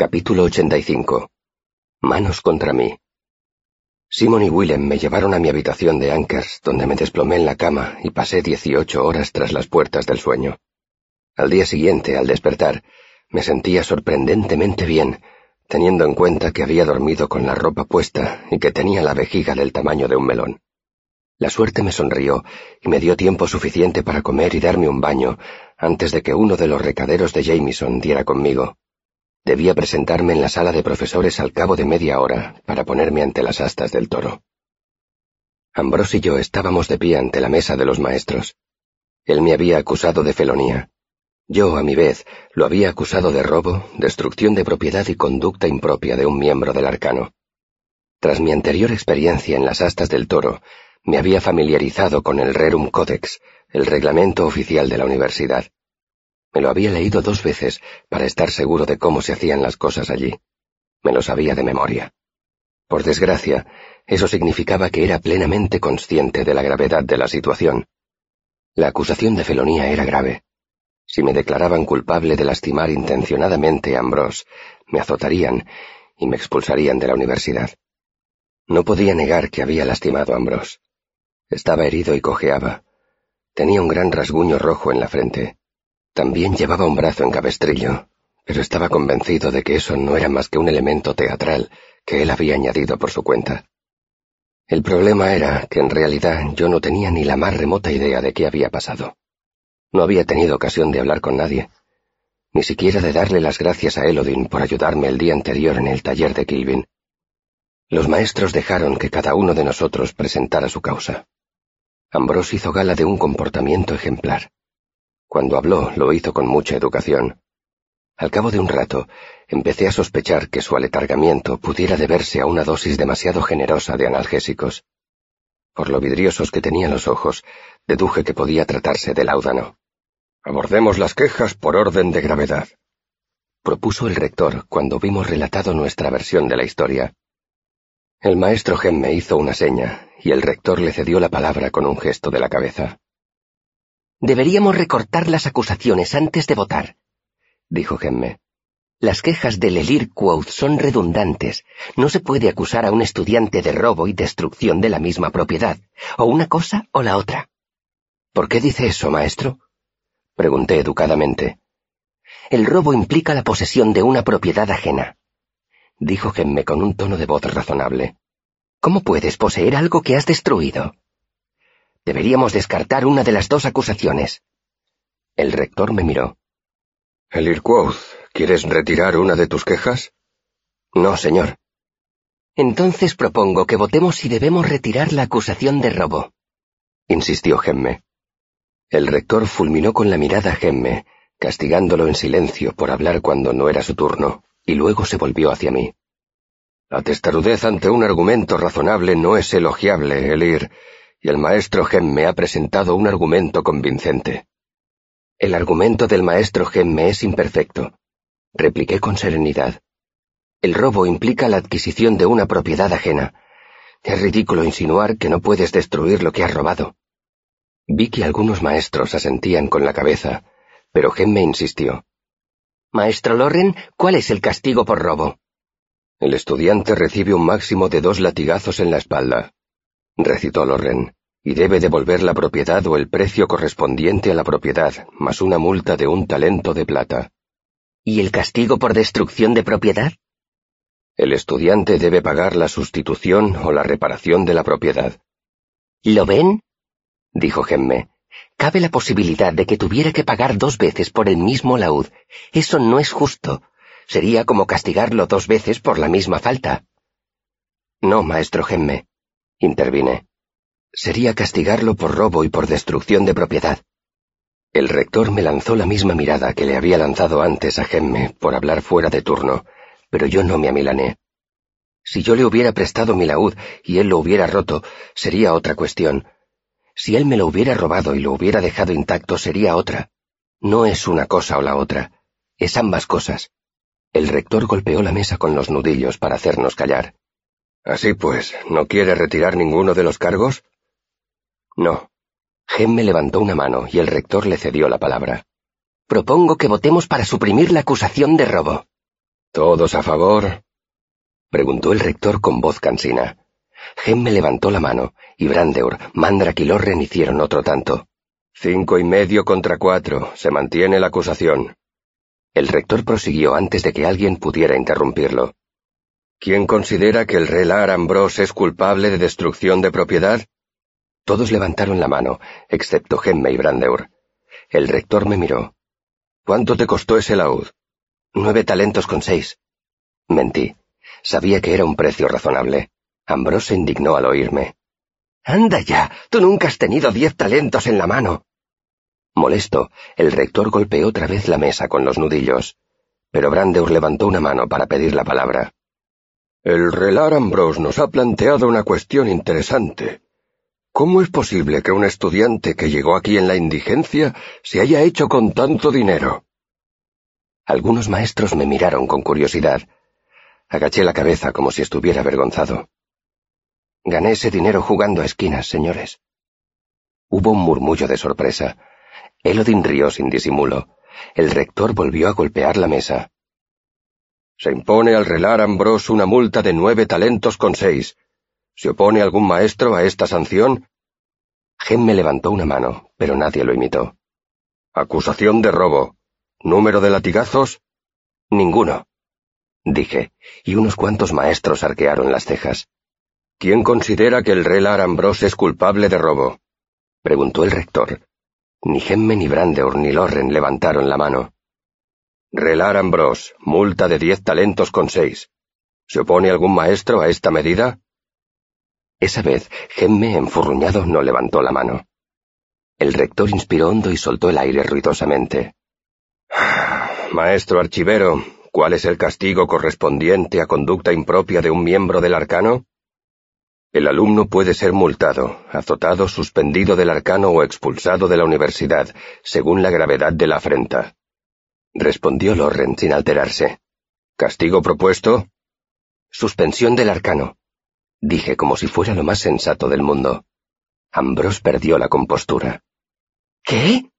Capítulo 85. Manos contra mí. Simon y Willem me llevaron a mi habitación de Ankers, donde me desplomé en la cama y pasé dieciocho horas tras las puertas del sueño. Al día siguiente, al despertar, me sentía sorprendentemente bien, teniendo en cuenta que había dormido con la ropa puesta y que tenía la vejiga del tamaño de un melón. La suerte me sonrió y me dio tiempo suficiente para comer y darme un baño antes de que uno de los recaderos de Jameson diera conmigo. Debía presentarme en la sala de profesores al cabo de media hora para ponerme ante las astas del toro. Ambrose y yo estábamos de pie ante la mesa de los maestros. Él me había acusado de felonía. Yo, a mi vez, lo había acusado de robo, destrucción de propiedad y conducta impropia de un miembro del arcano. Tras mi anterior experiencia en las astas del toro, me había familiarizado con el Rerum Codex, el reglamento oficial de la universidad. Me lo había leído dos veces para estar seguro de cómo se hacían las cosas allí. Me lo sabía de memoria. Por desgracia, eso significaba que era plenamente consciente de la gravedad de la situación. La acusación de felonía era grave. Si me declaraban culpable de lastimar intencionadamente a Ambrose, me azotarían y me expulsarían de la universidad. No podía negar que había lastimado a Ambrose. Estaba herido y cojeaba. Tenía un gran rasguño rojo en la frente. También llevaba un brazo en cabestrillo, pero estaba convencido de que eso no era más que un elemento teatral que él había añadido por su cuenta. El problema era que en realidad yo no tenía ni la más remota idea de qué había pasado. No había tenido ocasión de hablar con nadie, ni siquiera de darle las gracias a Elodin por ayudarme el día anterior en el taller de Kilvin. Los maestros dejaron que cada uno de nosotros presentara su causa. Ambrose hizo gala de un comportamiento ejemplar. Cuando habló, lo hizo con mucha educación. Al cabo de un rato, empecé a sospechar que su aletargamiento pudiera deberse a una dosis demasiado generosa de analgésicos. Por lo vidriosos que tenían los ojos, deduje que podía tratarse de láudano. Abordemos las quejas por orden de gravedad, propuso el rector cuando vimos relatado nuestra versión de la historia. El maestro Gemme hizo una seña, y el rector le cedió la palabra con un gesto de la cabeza. Deberíamos recortar las acusaciones antes de votar, dijo Gemme. Las quejas del Elir Quoth son redundantes. No se puede acusar a un estudiante de robo y destrucción de la misma propiedad, o una cosa o la otra. ¿Por qué dice eso, maestro? Pregunté educadamente. El robo implica la posesión de una propiedad ajena, dijo Gemme con un tono de voz razonable. ¿Cómo puedes poseer algo que has destruido? Deberíamos descartar una de las dos acusaciones. El rector me miró. El ¿quieres retirar una de tus quejas? No, señor. Entonces propongo que votemos si debemos retirar la acusación de robo. Insistió Gemme. El rector fulminó con la mirada a Gemme, castigándolo en silencio por hablar cuando no era su turno, y luego se volvió hacia mí. La testarudez ante un argumento razonable no es elogiable, Elir, y el maestro Gemme ha presentado un argumento convincente. El argumento del maestro Gemme es imperfecto, repliqué con serenidad. El robo implica la adquisición de una propiedad ajena. Es ridículo insinuar que no puedes destruir lo que has robado. Vi que algunos maestros asentían con la cabeza, pero Gemme insistió. Maestro Loren, ¿cuál es el castigo por robo? El estudiante recibe un máximo de dos latigazos en la espalda, recitó Loren, y debe devolver la propiedad o el precio correspondiente a la propiedad, más una multa de un talento de plata. ¿Y el castigo por destrucción de propiedad? El estudiante debe pagar la sustitución o la reparación de la propiedad. ¿Lo ven? dijo Gemme. Cabe la posibilidad de que tuviera que pagar dos veces por el mismo laúd. Eso no es justo. Sería como castigarlo dos veces por la misma falta. No, maestro Gemme, intervine. Sería castigarlo por robo y por destrucción de propiedad. El rector me lanzó la misma mirada que le había lanzado antes a Gemme por hablar fuera de turno, pero yo no me amilané. Si yo le hubiera prestado mi laúd y él lo hubiera roto, sería otra cuestión. Si él me lo hubiera robado y lo hubiera dejado intacto, sería otra. No es una cosa o la otra, es ambas cosas. El rector golpeó la mesa con los nudillos para hacernos callar. Así pues, ¿no quiere retirar ninguno de los cargos? No. Gemme levantó una mano y el rector le cedió la palabra. Propongo que votemos para suprimir la acusación de robo. ¿Todos a favor? preguntó el rector con voz cansina. me levantó la mano, y Brandeur, Mandrak y Lorren hicieron otro tanto. Cinco y medio contra cuatro. Se mantiene la acusación. El rector prosiguió antes de que alguien pudiera interrumpirlo. ¿Quién considera que el relar Ambrose es culpable de destrucción de propiedad? Todos levantaron la mano, excepto Gemme y Brandeur. El rector me miró. ¿Cuánto te costó ese laúd? Nueve talentos con seis. Mentí. Sabía que era un precio razonable. Ambrose se indignó al oírme. Anda ya, tú nunca has tenido diez talentos en la mano. Molesto, el rector golpeó otra vez la mesa con los nudillos, pero Brandeur levantó una mano para pedir la palabra. El relar Ambrose nos ha planteado una cuestión interesante. ¿Cómo es posible que un estudiante que llegó aquí en la indigencia se haya hecho con tanto dinero? Algunos maestros me miraron con curiosidad. Agaché la cabeza como si estuviera avergonzado. Gané ese dinero jugando a esquinas, señores. Hubo un murmullo de sorpresa. Elodin rió sin disimulo. El rector volvió a golpear la mesa. Se impone al relar Ambrose una multa de nueve talentos con seis. ¿Se opone algún maestro a esta sanción? Gem me levantó una mano, pero nadie lo imitó. Acusación de robo. ¿Número de latigazos? Ninguno, dije, y unos cuantos maestros arquearon las cejas. ¿Quién considera que el relar Ambrose es culpable de robo? preguntó el rector. Ni Gemme ni Brandeur ni Lorren levantaron la mano. Relar Ambrose, multa de diez talentos con seis. ¿Se opone algún maestro a esta medida? Esa vez, Gemme, enfurruñado, no levantó la mano. El rector inspiró hondo y soltó el aire ruidosamente. Maestro archivero, ¿cuál es el castigo correspondiente a conducta impropia de un miembro del arcano? El alumno puede ser multado, azotado, suspendido del arcano o expulsado de la universidad, según la gravedad de la afrenta respondió Lorren sin alterarse. ¿Castigo propuesto? Suspensión del arcano, dije como si fuera lo más sensato del mundo. Ambrose perdió la compostura. ¿Qué?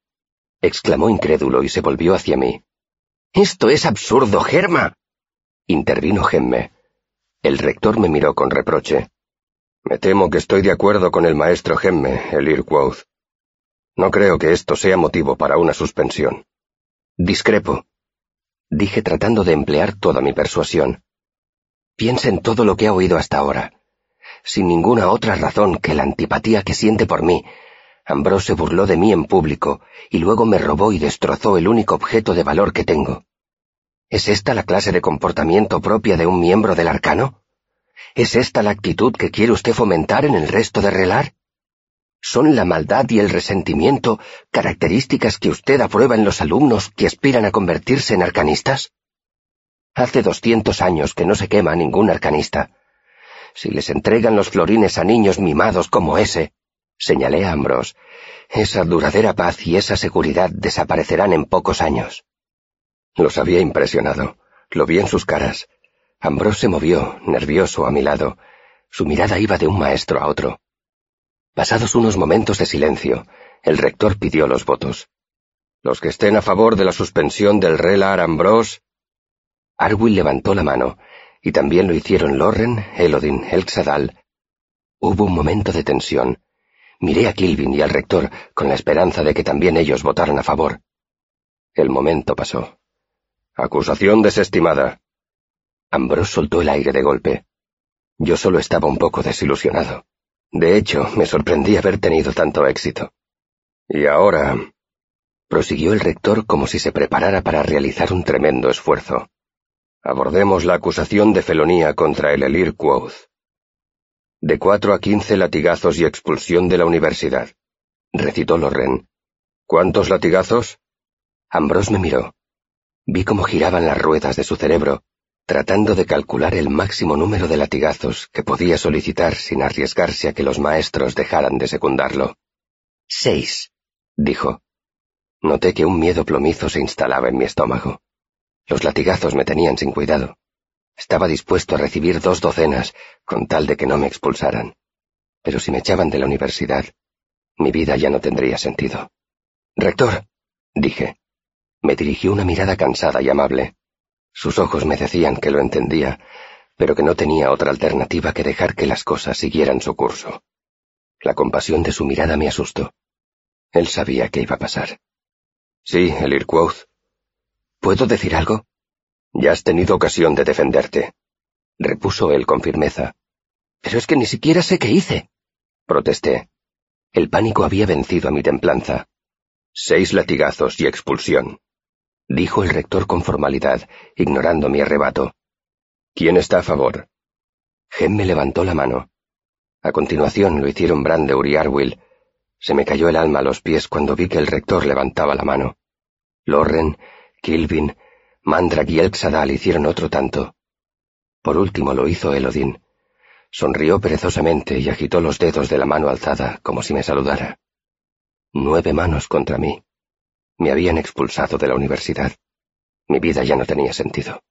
exclamó incrédulo y se volvió hacia mí. Esto es absurdo, Germa. intervino Gemme. El rector me miró con reproche. Me temo que estoy de acuerdo con el maestro Gemme, el Irquoth. No creo que esto sea motivo para una suspensión. Discrepo, dije tratando de emplear toda mi persuasión. Piensa en todo lo que ha oído hasta ahora. Sin ninguna otra razón que la antipatía que siente por mí, Ambrose se burló de mí en público y luego me robó y destrozó el único objeto de valor que tengo. ¿Es esta la clase de comportamiento propia de un miembro del arcano? ¿Es esta la actitud que quiere usted fomentar en el resto de Relar? ¿Son la maldad y el resentimiento características que usted aprueba en los alumnos que aspiran a convertirse en arcanistas? Hace doscientos años que no se quema ningún arcanista. Si les entregan los florines a niños mimados como ese, señalé a Ambrose, esa duradera paz y esa seguridad desaparecerán en pocos años. Los había impresionado. Lo vi en sus caras. Ambrose se movió, nervioso, a mi lado. Su mirada iba de un maestro a otro. Pasados unos momentos de silencio, el rector pidió los votos. Los que estén a favor de la suspensión del relar Ambrose. Arwyll levantó la mano, y también lo hicieron Lorren, Elodin, Elxadal. Hubo un momento de tensión. Miré a Kilvin y al rector con la esperanza de que también ellos votaran a favor. El momento pasó. Acusación desestimada. Ambrose soltó el aire de golpe. Yo solo estaba un poco desilusionado. De hecho, me sorprendí haber tenido tanto éxito. Y ahora, prosiguió el rector como si se preparara para realizar un tremendo esfuerzo. Abordemos la acusación de felonía contra el Elir Quoth. De cuatro a quince latigazos y expulsión de la universidad, recitó Lorren. ¿Cuántos latigazos? Ambrose me miró. Vi cómo giraban las ruedas de su cerebro tratando de calcular el máximo número de latigazos que podía solicitar sin arriesgarse a que los maestros dejaran de secundarlo. Seis, dijo. Noté que un miedo plomizo se instalaba en mi estómago. Los latigazos me tenían sin cuidado. Estaba dispuesto a recibir dos docenas con tal de que no me expulsaran. Pero si me echaban de la universidad, mi vida ya no tendría sentido. Rector, dije. Me dirigió una mirada cansada y amable. Sus ojos me decían que lo entendía, pero que no tenía otra alternativa que dejar que las cosas siguieran su curso. La compasión de su mirada me asustó. Él sabía qué iba a pasar. Sí, el. ¿Puedo decir algo? Ya has tenido ocasión de defenderte, repuso él con firmeza. Pero es que ni siquiera sé qué hice. Protesté. El pánico había vencido a mi templanza. Seis latigazos y expulsión, dijo el rector con formalidad, ignorando mi arrebato. ¿Quién está a favor? Gem me levantó la mano. A continuación lo hicieron Brandeur y Arwill. Se me cayó el alma a los pies cuando vi que el rector levantaba la mano. Lorren, Kilvin, Mandrag y Elxadal hicieron otro tanto. Por último lo hizo Elodin. Sonrió perezosamente y agitó los dedos de la mano alzada como si me saludara. Nueve manos contra mí. Me habían expulsado de la universidad. Mi vida ya no tenía sentido.